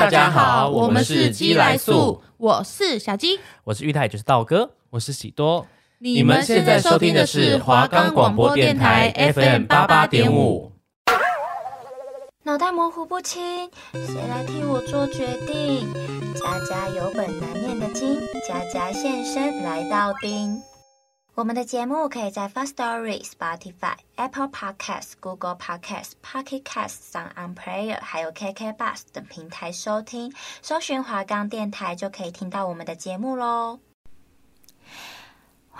大家好，我们是鸡来素，我是小鸡，我是玉泰，就是道哥，我是喜多。你们现在收听的是华冈广播电台 FM 八八点五。脑袋模糊不清，谁来替我做决定？家家有本难念的经，家家现身来到丁。我们的节目可以在 Firstory、Spotify、Apple Podcasts、Google Podcasts、Pocket Casts、SoundOn Player，还有 KK Bus 等平台收听，搜寻华冈电台就可以听到我们的节目喽。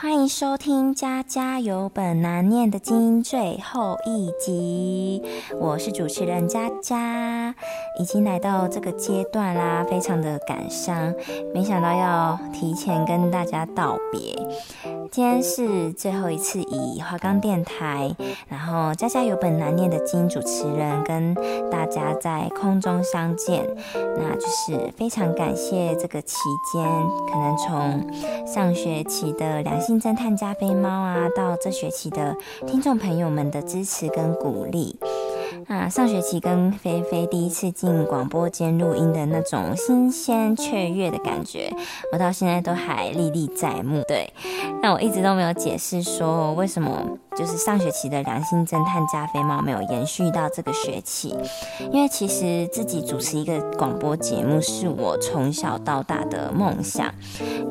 欢迎收听《家家有本难念的经》最后一集，我是主持人佳佳，已经来到这个阶段啦，非常的感伤，没想到要提前跟大家道别。今天是最后一次以华冈电台，然后家家有本难念的经主持人跟大家在空中相见，那就是非常感谢这个期间，可能从上学期的两金侦探加菲猫啊，到这学期的听众朋友们的支持跟鼓励。啊，上学期跟菲菲第一次进广播间录音的那种新鲜雀跃的感觉，我到现在都还历历在目。对，但我一直都没有解释说为什么。就是上学期的良心侦探加菲猫没有延续到这个学期，因为其实自己主持一个广播节目是我从小到大的梦想，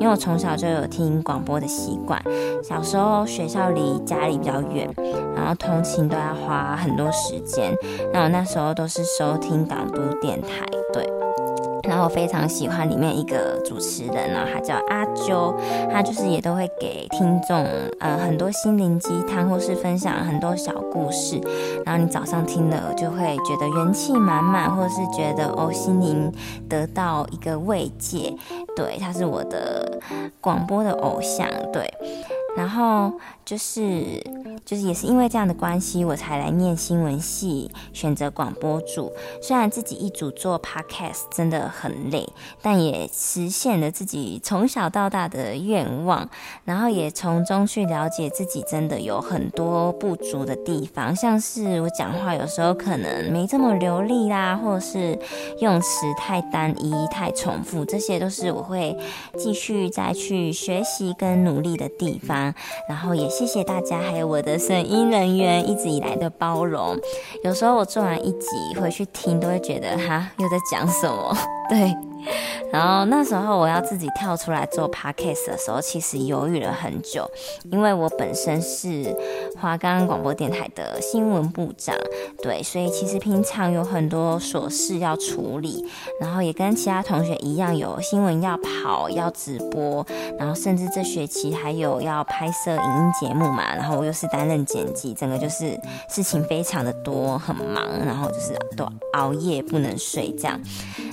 因为我从小就有听广播的习惯，小时候学校离家里比较远，然后通勤都要花很多时间，那我那时候都是收听港都电台，对。然后我非常喜欢里面一个主持人呢，他叫阿啾，他就是也都会给听众呃很多心灵鸡汤，或是分享很多小故事。然后你早上听了就会觉得元气满满，或是觉得哦心灵得到一个慰藉。对，他是我的广播的偶像。对，然后就是。就是也是因为这样的关系，我才来念新闻系，选择广播组。虽然自己一组做 podcast 真的很累，但也实现了自己从小到大的愿望。然后也从中去了解自己真的有很多不足的地方，像是我讲话有时候可能没这么流利啦，或者是用词太单一、太重复，这些都是我会继续再去学习跟努力的地方。然后也谢谢大家，还有我的。声音人员一直以来的包容，有时候我做完一集回去听，都会觉得哈，又在讲什么？对。然后那时候我要自己跳出来做 podcast 的时候，其实犹豫了很久，因为我本身是华冈广播电台的新闻部长，对，所以其实平常有很多琐事要处理，然后也跟其他同学一样有新闻要跑、要直播，然后甚至这学期还有要拍摄影音节目嘛，然后我又是担任剪辑，整个就是事情非常的多，很忙，然后就是都熬夜不能睡这样。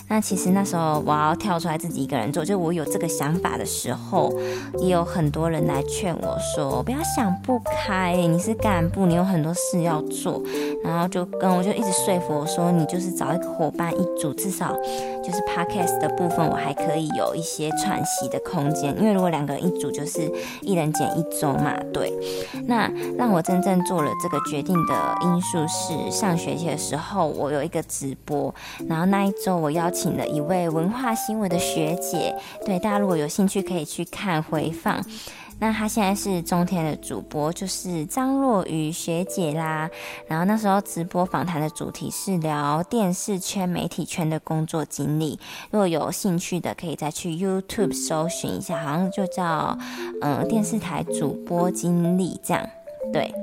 那其实那时候我要跳出来自己一个人做，就我有这个想法的时候，也有很多人来劝我说：“不要想不开，你是干部，你有很多事要做。”然后就跟我就一直说服我说：“你就是找一个伙伴一组，至少就是 podcast 的部分我还可以有一些喘息的空间。因为如果两个人一组，就是一人减一周嘛。”对。那让我真正做了这个决定的因素是上学期的时候，我有一个直播，然后那一周我邀。请了一位文化新闻的学姐，对，大家如果有兴趣可以去看回放。那她现在是中天的主播，就是张若昀学姐啦。然后那时候直播访谈的主题是聊电视圈、媒体圈的工作经历。如果有兴趣的，可以再去 YouTube 搜寻一下，好像就叫嗯、电视台主播经历这样。对，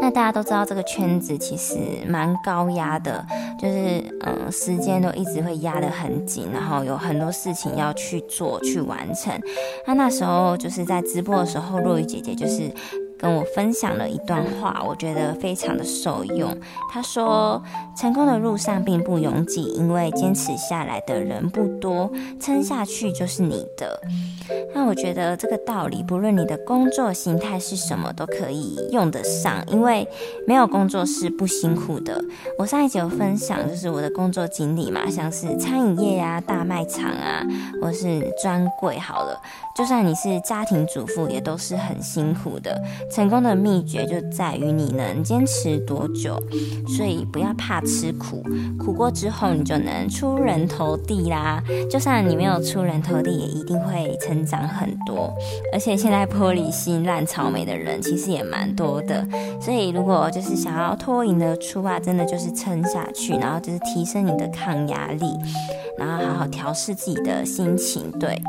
那大家都知道这个圈子其实蛮高压的，就是嗯，时间都一直会压得很紧，然后有很多事情要去做去完成。那那时候就是在直播的时候，若雨姐姐就是。跟我分享了一段话，我觉得非常的受用。他说：“成功的路上并不拥挤，因为坚持下来的人不多，撑下去就是你的。”那我觉得这个道理，不论你的工作形态是什么，都可以用得上，因为没有工作是不辛苦的。我上一集有分享，就是我的工作经历嘛，像是餐饮业啊、大卖场啊，或是专柜，好了，就算你是家庭主妇，也都是很辛苦的。成功的秘诀就在于你能坚持多久。所以不要怕吃苦，苦过之后你就能出人头地啦。就算你没有出人头地，也一定会成长很多。而且现在玻璃心、烂草莓的人其实也蛮多的。所以如果就是想要脱颖而出啊，真的就是撑下去，然后就是提升你的抗压力，然后好好调试自己的心情。对。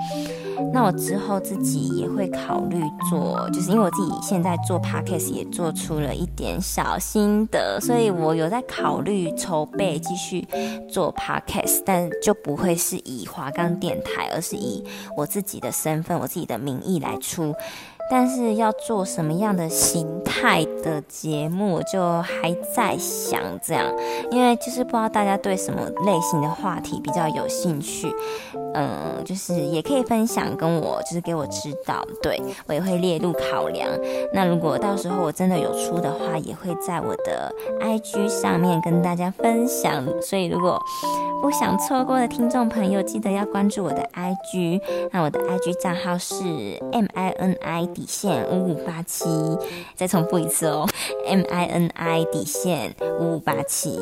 那我之后自己也会考虑做，就是因为我自己现在做 podcast 也做出了一点小心得，所以我有在考虑筹备继续做 podcast，但就不会是以华冈电台，而是以我自己的身份、我自己的名义来出。但是要做什么样的形态的节目，就还在想这样，因为就是不知道大家对什么类型的话题比较有兴趣，嗯，就是也可以分享跟我，就是给我指导，对，我也会列入考量。那如果到时候我真的有出的话，也会在我的 IG 上面跟大家分享。所以如果不想错过的听众朋友，记得要关注我的 IG。那我的 IG 账号是 M I N I。底线五五八七，再重复一次哦，M I N I 底线五五八七。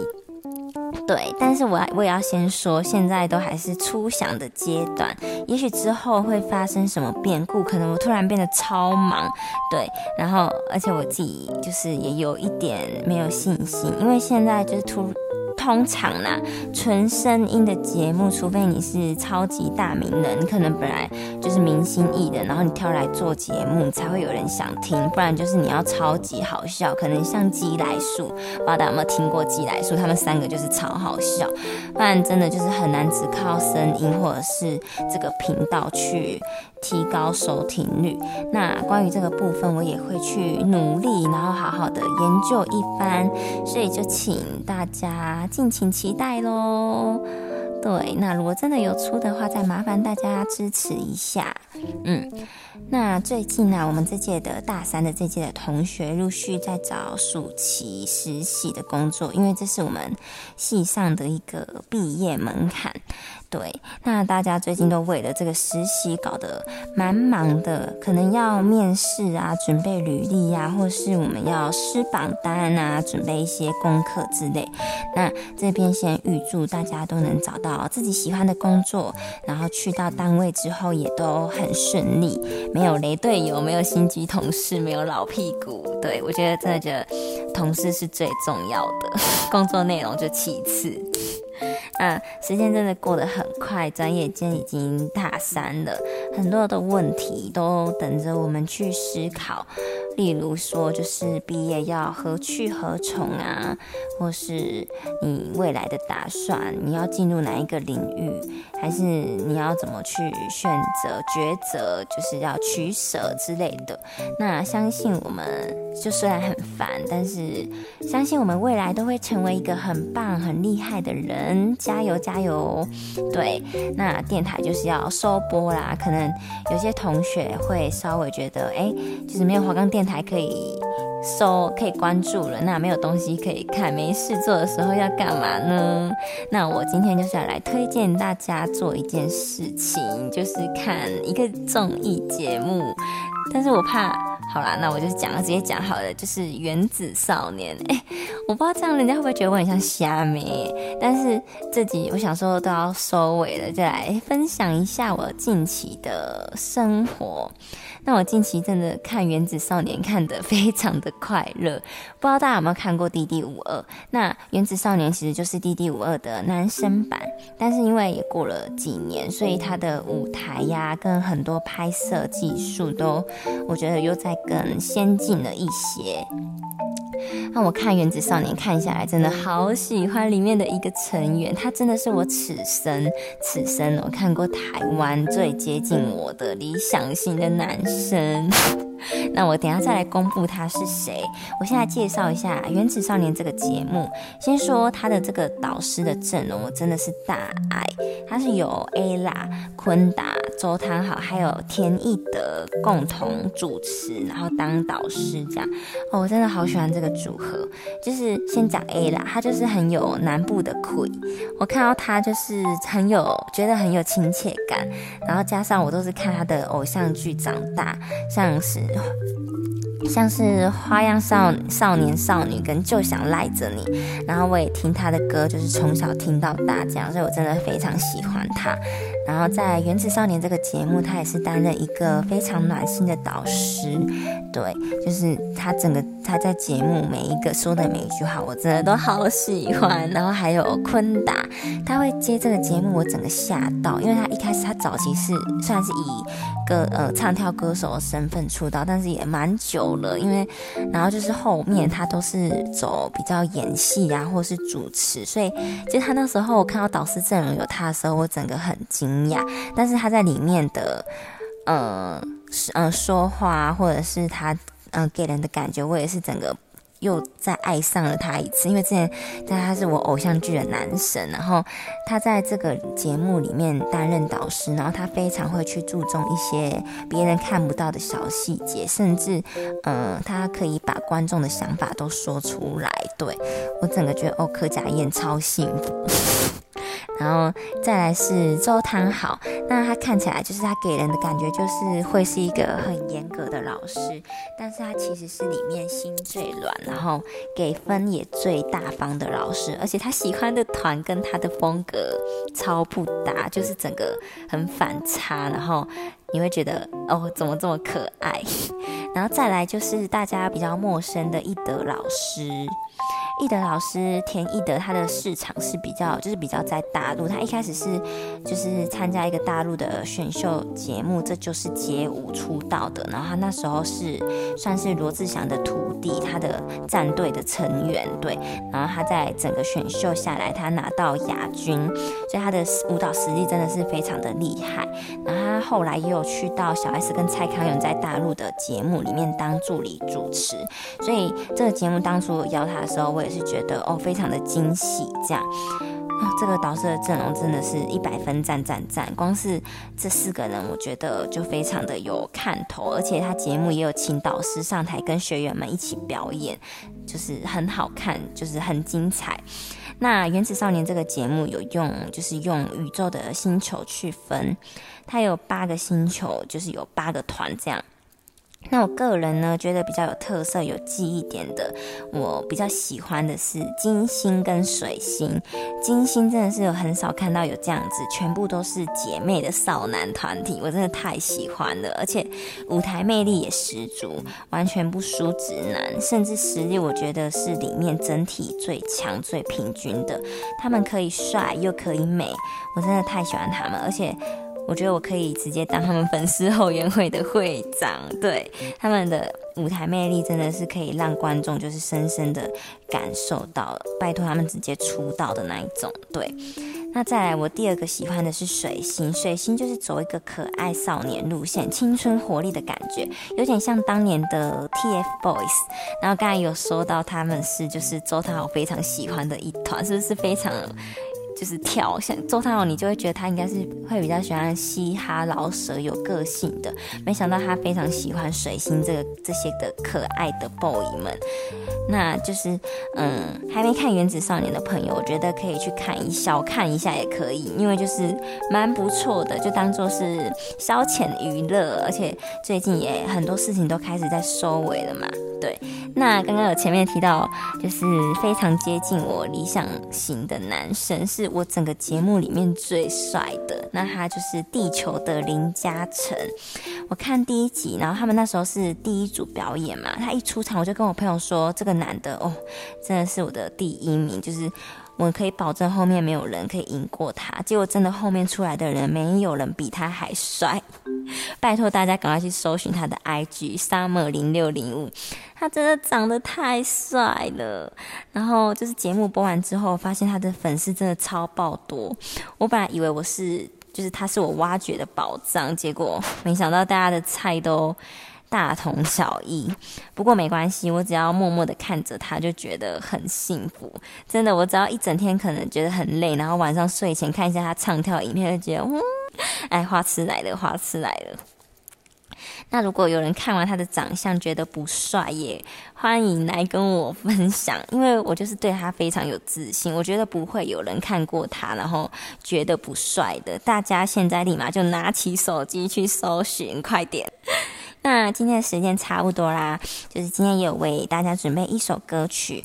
对，但是我我也要先说，现在都还是初想的阶段，也许之后会发生什么变故，可能我突然变得超忙，对，然后而且我自己就是也有一点没有信心，因为现在就是突。通常啦，纯声音的节目，除非你是超级大名人，你可能本来就是明星艺人，然后你跳来做节目，才会有人想听。不然就是你要超级好笑，可能像鸡来素，不知道大家有没有听过鸡来素？他们三个就是超好笑。不然真的就是很难只靠声音或者是这个频道去提高收听率。那关于这个部分，我也会去努力，然后好好的研究一番。所以就请大家。敬请期待喽！对，那如果真的有出的话，再麻烦大家支持一下。嗯，那最近呢、我们这届的大三的这届的同学陆续在找暑期实习的工作，因为这是我们系上的一个毕业门槛。对，那大家最近都为了这个实习搞得蛮忙的，可能要面试啊，准备履历呀、啊，或是我们要施榜单啊，准备一些功课之类。那这边先预祝大家都能找到自己喜欢的工作，然后去到单位之后也都很顺利，没有雷队友，没有心机同事，没有老屁股。对，我觉得真的觉得同事是最重要的，工作内容就其次。嗯，时间真的过得很快，转眼间已经大三了，很多的问题都等着我们去思考。例如说，就是毕业要何去何从啊，或是你未来的打算，你要进入哪一个领域，还是你要怎么去选择抉择，就是要取舍之类的。那相信我们，就虽然很烦，但是相信我们未来都会成为一个很棒、很厉害的人。加油，加油！对，那电台就是要收播啦。可能有些同学会稍微觉得，哎，就是没有华冈电台可以搜，可以关注了。那没有东西可以看，没事做的时候要干嘛呢？那我今天就是要来推荐大家做一件事情，就是看一个综艺节目。但是我怕，好啦，那我就讲了，直接讲好了，就是《原子少年》。哎，我不知道这样人家会不会觉得我很像虾米？但是这集我想说都要收尾了，就来分享一下我近期的生活。那我近期真的看《原子少年》看得非常的快乐，不知道大家有没有看过《D.D. 五二》？那《原子少年》其实就是《D.D. 五二》的男生版，但是因为也过了几年，所以他的舞台呀、跟很多拍摄技术都，我觉得又在更先进了一些。那我看《原子少年》看下来，真的好喜欢里面的一个成员，他真的是我此生此生我看过台湾最接近我的理想型的男生。那我等下再来公布他是谁。我现在介绍一下《原子少年》这个节目。先说他的这个导师的阵容，我真的是大爱。他是有 Ella、坤达、周汤豪，还有田义德共同主持，然后当导师这样。哦，我真的好喜欢这个组合。就是先讲 A 啦他就是很有南部的 Queen。我看到他就是很有，觉得很有亲切感。然后加上我都是看他的偶像剧长大，像是。像是花样少少年少女跟就想赖着你，然后我也听他的歌，就是从小听到大这样，所以我真的非常喜欢他。然后在《原子少年》这个节目，他也是担任一个非常暖心的导师，对，就是他整个他在节目目每一个说的每一句话，我真的都好喜欢。然后还有坤达，他会接这个节目，我整个吓到，因为他一开始他早期是算是以歌呃唱跳歌手的身份出道，但是也蛮久了，因为然后就是后面他都是走比较演戏啊，或是主持，所以其实他那时候我看到导师阵容有他的时候，我整个很惊讶。但是他在里面的，呃，呃，说话或者是他，嗯、给人的感觉，我也是整个又再爱上了他一次。因为之前但他是我偶像剧的男神，然后他在这个节目里面担任导师，然后他非常会去注重一些别人看不到的小细节，甚至，呃，他可以把观众的想法都说出来。对，我整个觉得哦，柯佳燕超幸福。然后再来是周汤好，那他看起来就是他给人的感觉就是会是一个很严格的老师，但是他其实是里面心最软，然后给分也最大方的老师，而且他喜欢的团跟他的风格超不搭，就是整个很反差，然后你会觉得哦，怎么这么可爱？然后再来就是大家比较陌生的一德老师。易德老师田易德，他的市场是比较，就是比较在大陆。他一开始是就是参加一个大陆的选秀节目，这就是街舞出道的。然后他那时候是算是罗志祥的徒弟，他的战队的成员。对，然后他在整个选秀下来，他拿到亚军，所以他的舞蹈实力真的是非常的厉害。然后他后来也有去到小 S 跟蔡康永在大陆的节目里面当助理主持。所以这个节目当初邀他的时候，我也。是觉得哦，非常的惊喜，这样，哦，这个导师的阵容真的是一百分，赞赞赞！光是这四个人，我觉得就非常的有看头，而且他节目也有请导师上台跟学员们一起表演，就是很好看，就是很精彩。那《原子少年》这个节目有用，就是用宇宙的星球去分，它有八个星球，就是有八个团这样。那我个人呢，觉得比较有特色、有记忆点的，我比较喜欢的是金星跟水星。金星真的是有很少看到有这样子，全部都是姐妹的少男团体，我真的太喜欢了，而且舞台魅力也十足，完全不输直男，甚至实力我觉得是里面整体最强、最平均的。他们可以帅又可以美，我真的太喜欢他们，而且。我觉得我可以直接当他们粉丝后援会的会长，对，他们的舞台魅力真的是可以让观众就是深深的感受到，拜托他们直接出道的那一种，对。那再来，我第二个喜欢的是水星，水星就是走一个可爱少年路线，青春活力的感觉，有点像当年的 TFBOYS。然后刚才有说到他们是就是周汤豪非常喜欢的一团，是不是非常？就是跳，像周汤豪，你就会觉得他应该是会比较喜欢嘻哈老舍、有个性的。没想到他非常喜欢水星这个这些的可爱的 boy 们。那就是，嗯，还没看《原子少年》的朋友，我觉得可以去看一小看一下也可以，因为就是蛮不错的，就当做是消遣娱乐。而且最近也很多事情都开始在收尾了嘛。对，那刚刚有前面提到，就是非常接近我理想型的男生，是我整个节目里面最帅的。那他就是地球的林嘉诚。我看第一集，然后他们那时候是第一组表演嘛，他一出场，我就跟我朋友说，这个男的哦，真的是我的第一名，就是。我可以保证后面没有人可以赢过他，结果真的后面出来的人没有人比他还帅。拜托大家赶快去搜寻他的 IG Summer 零六零五，他真的长得太帅了。然后就是节目播完之后，发现他的粉丝真的超爆多。我本来以为我是就是他是我挖掘的宝藏，结果没想到大家的菜都。大同小异，不过没关系，我只要默默的看着他，就觉得很幸福。真的，我只要一整天可能觉得很累，然后晚上睡前看一下他唱跳影片，就觉得，嗯，哎，花痴来了，花痴来了。那如果有人看完他的长相觉得不帅，耶欢迎来跟我分享，因为我就是对他非常有自信。我觉得不会有人看过他然后觉得不帅的。大家现在立马就拿起手机去搜寻，快点！那今天的时间差不多啦，就是今天也有为大家准备一首歌曲。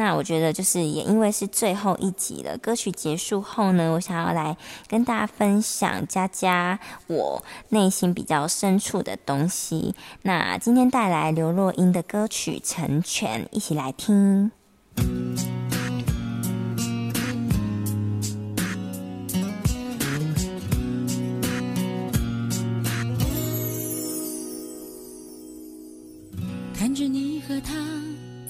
那我觉得就是也因为是最后一集了，歌曲结束后呢，我想要来跟大家分享佳佳我内心比较深处的东西。那今天带来刘若英的歌曲《成全》，一起来听。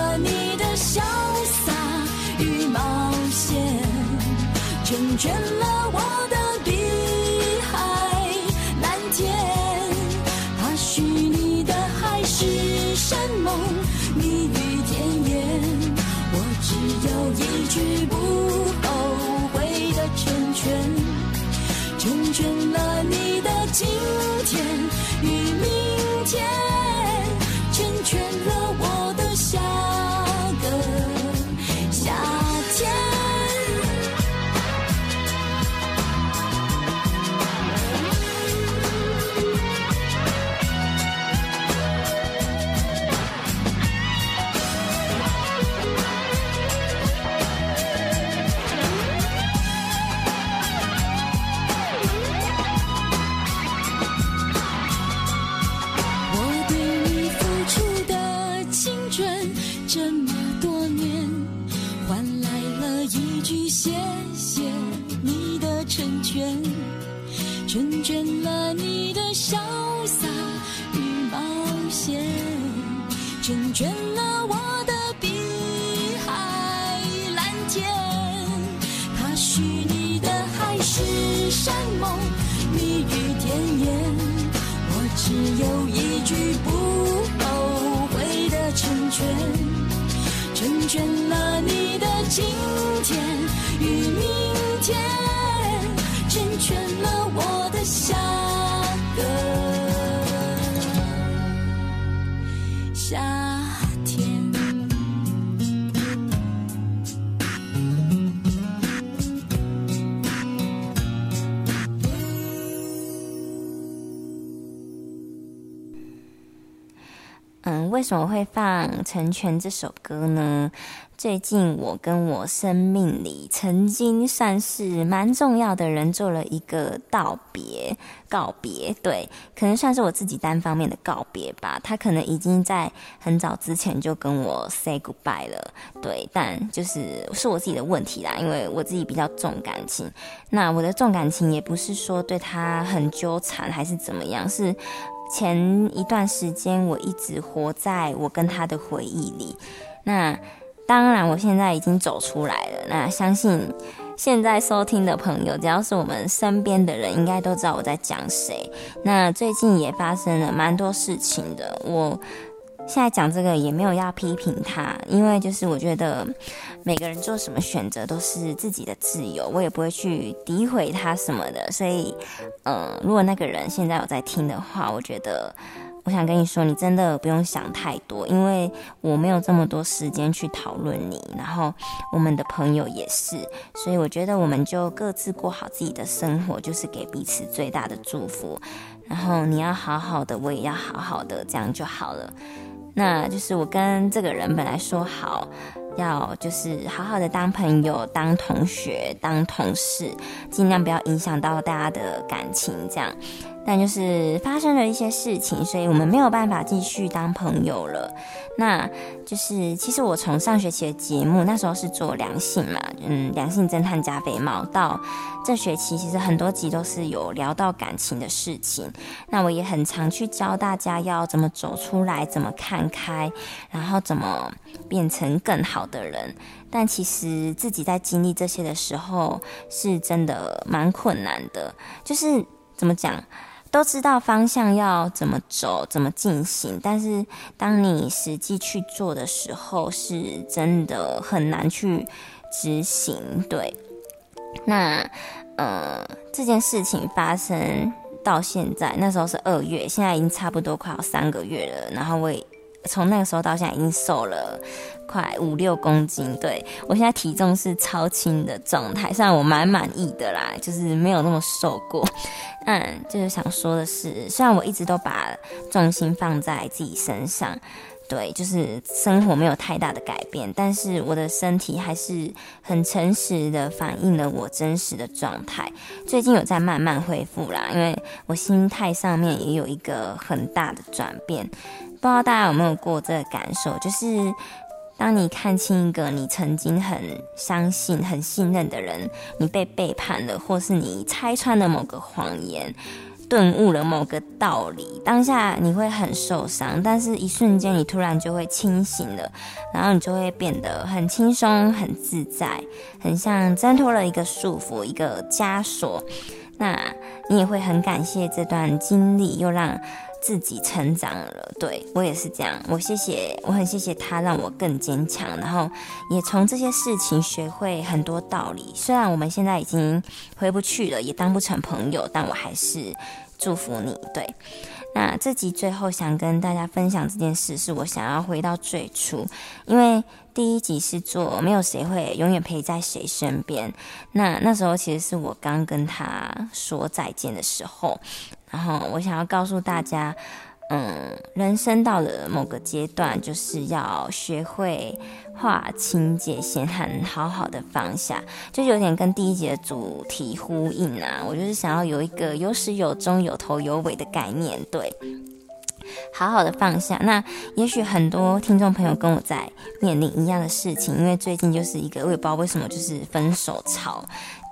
和你的潇洒与冒险成全了 Chao. 为什么会放《成全》这首歌呢？最近我跟我生命里曾经算是蛮重要的人做了一个道别告别，对，可能算是我自己单方面的告别吧。他可能已经在很早之前就跟我 say goodbye 了，对，但就是是我自己的问题啦，因为我自己比较重感情。那我的重感情也不是说对他很纠缠还是怎么样，是前一段时间我一直活在我跟他的回忆里，那。当然，我现在已经走出来了。那相信现在收听的朋友，只要是我们身边的人，应该都知道我在讲谁。那最近也发生了蛮多事情的。我现在讲这个也没有要批评他，因为就是我觉得每个人做什么选择都是自己的自由，我也不会去诋毁他什么的。所以，嗯、呃，如果那个人现在有在听的话，我觉得。我想跟你说，你真的不用想太多，因为我没有这么多时间去讨论你，然后我们的朋友也是，所以我觉得我们就各自过好自己的生活，就是给彼此最大的祝福。然后你要好好的，我也要好好的，这样就好了。那就是我跟这个人本来说好，要就是好好的当朋友、当同学、当同事，尽量不要影响到大家的感情，这样。但就是发生了一些事情，所以我们没有办法继续当朋友了。那就是其实我从上学期的节目那时候是做良性嘛，嗯，良性侦探加菲猫，到这学期其实很多集都是有聊到感情的事情。那我也很常去教大家要怎么走出来，怎么看开，然后怎么变成更好的人。但其实自己在经历这些的时候，是真的蛮困难的。就是怎么讲？都知道方向要怎么走，怎么进行，但是当你实际去做的时候，是真的很难去执行。对，那呃，这件事情发生到现在，那时候是二月，现在已经差不多快要三个月了，然后我也。从那个时候到现在，已经瘦了快五六公斤。对，我现在体重是超轻的状态，虽然我蛮满意的啦，就是没有那么瘦过。嗯，就是想说的是，虽然我一直都把重心放在自己身上，对，就是生活没有太大的改变，但是我的身体还是很诚实的反映了我真实的状态。最近有在慢慢恢复啦，因为我心态上面也有一个很大的转变。不知道大家有没有过这个感受，就是当你看清一个你曾经很相信、很信任的人，你被背叛了，或是你拆穿了某个谎言，顿悟了某个道理，当下你会很受伤，但是一瞬间你突然就会清醒了，然后你就会变得很轻松、很自在，很像挣脱了一个束缚、一个枷锁。那你也会很感谢这段经历，又让。自己成长了，对，我也是这样。我谢谢，我很谢谢他，让我更坚强，然后也从这些事情学会很多道理。虽然我们现在已经回不去了，也当不成朋友，但我还是祝福你。对，那这集最后想跟大家分享这件事，是我想要回到最初，因为第一集是做没有谁会永远陪在谁身边。那那时候其实是我刚跟他说再见的时候。然后我想要告诉大家，嗯，人生到了某个阶段，就是要学会划清界限，很好好的放下，就有点跟第一节的主题呼应啊。我就是想要有一个有始有终、有头有尾的概念，对，好好的放下。那也许很多听众朋友跟我在面临一样的事情，因为最近就是一个我也不知道为什么就是分手潮，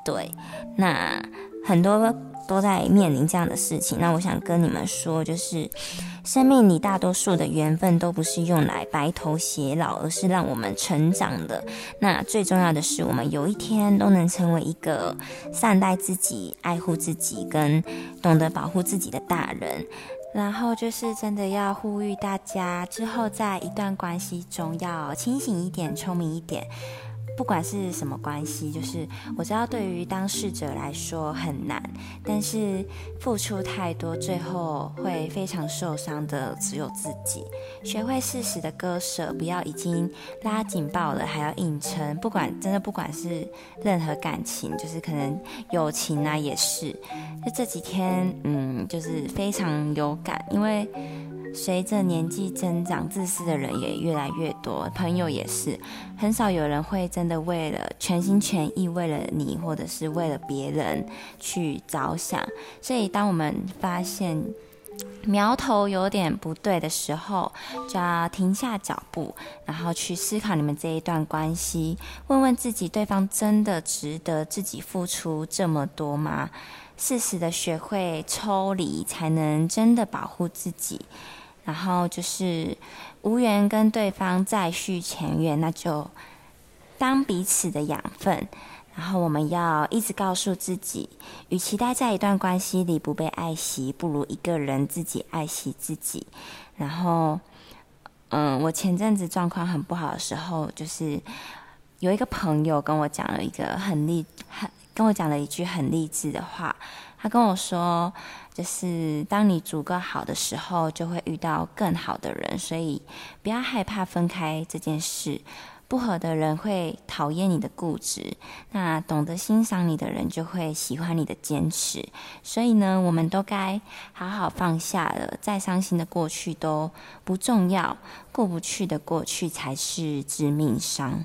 对，那很多。都在面临这样的事情，那我想跟你们说，就是生命里大多数的缘分都不是用来白头偕老，而是让我们成长的。那最重要的是，我们有一天都能成为一个善待自己、爱护自己跟懂得保护自己的大人。然后就是真的要呼吁大家，之后在一段关系中要清醒一点、聪明一点。不管是什么关系，就是我知道对于当事者来说很难，但是付出太多，最后会非常受伤的只有自己。学会适时的割舍，不要已经拉紧抱了还要硬撑。不管真的不管是任何感情，就是可能友情啊也是。就这几天，嗯，就是非常有感，因为随着年纪增长，自私的人也越来越多，朋友也是，很少有人会真的为了全心全意为了你，或者是为了别人去着想。所以，当我们发现苗头有点不对的时候，就要停下脚步，然后去思考你们这一段关系，问问自己，对方真的值得自己付出这么多吗？适时的学会抽离，才能真的保护自己。然后就是无缘跟对方再续前缘，那就当彼此的养分。然后我们要一直告诉自己，与其待在一段关系里不被爱惜，不如一个人自己爱惜自己。然后，嗯，我前阵子状况很不好的时候，就是有一个朋友跟我讲了一个很励很跟我讲了一句很励志的话，他跟我说。就是当你足够好的时候，就会遇到更好的人，所以不要害怕分开这件事。不合的人会讨厌你的固执，那懂得欣赏你的人就会喜欢你的坚持。所以呢，我们都该好好放下了，再伤心的过去都不重要，过不去的过去才是致命伤。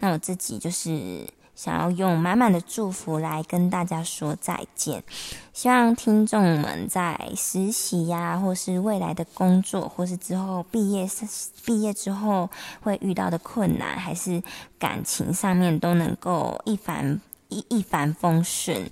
那我自己就是。想要用满满的祝福来跟大家说再见，希望听众们在实习呀，或是未来的工作，或是之后毕业毕业之后会遇到的困难，还是感情上面都能够一帆一一帆风顺，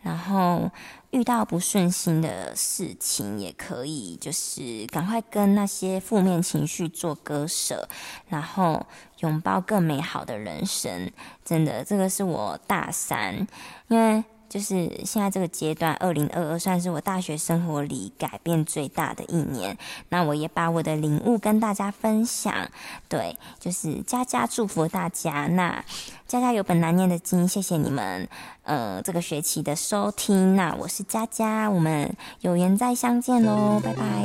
然后。遇到不顺心的事情，也可以就是赶快跟那些负面情绪做割舍，然后拥抱更美好的人生。真的，这个是我大三，因为。就是现在这个阶段，二零二二算是我大学生活里改变最大的一年。那我也把我的领悟跟大家分享。对，就是佳佳祝福大家。那佳佳有本难念的经，谢谢你们，呃，这个学期的收听。那我是佳佳，我们有缘再相见喽，拜拜。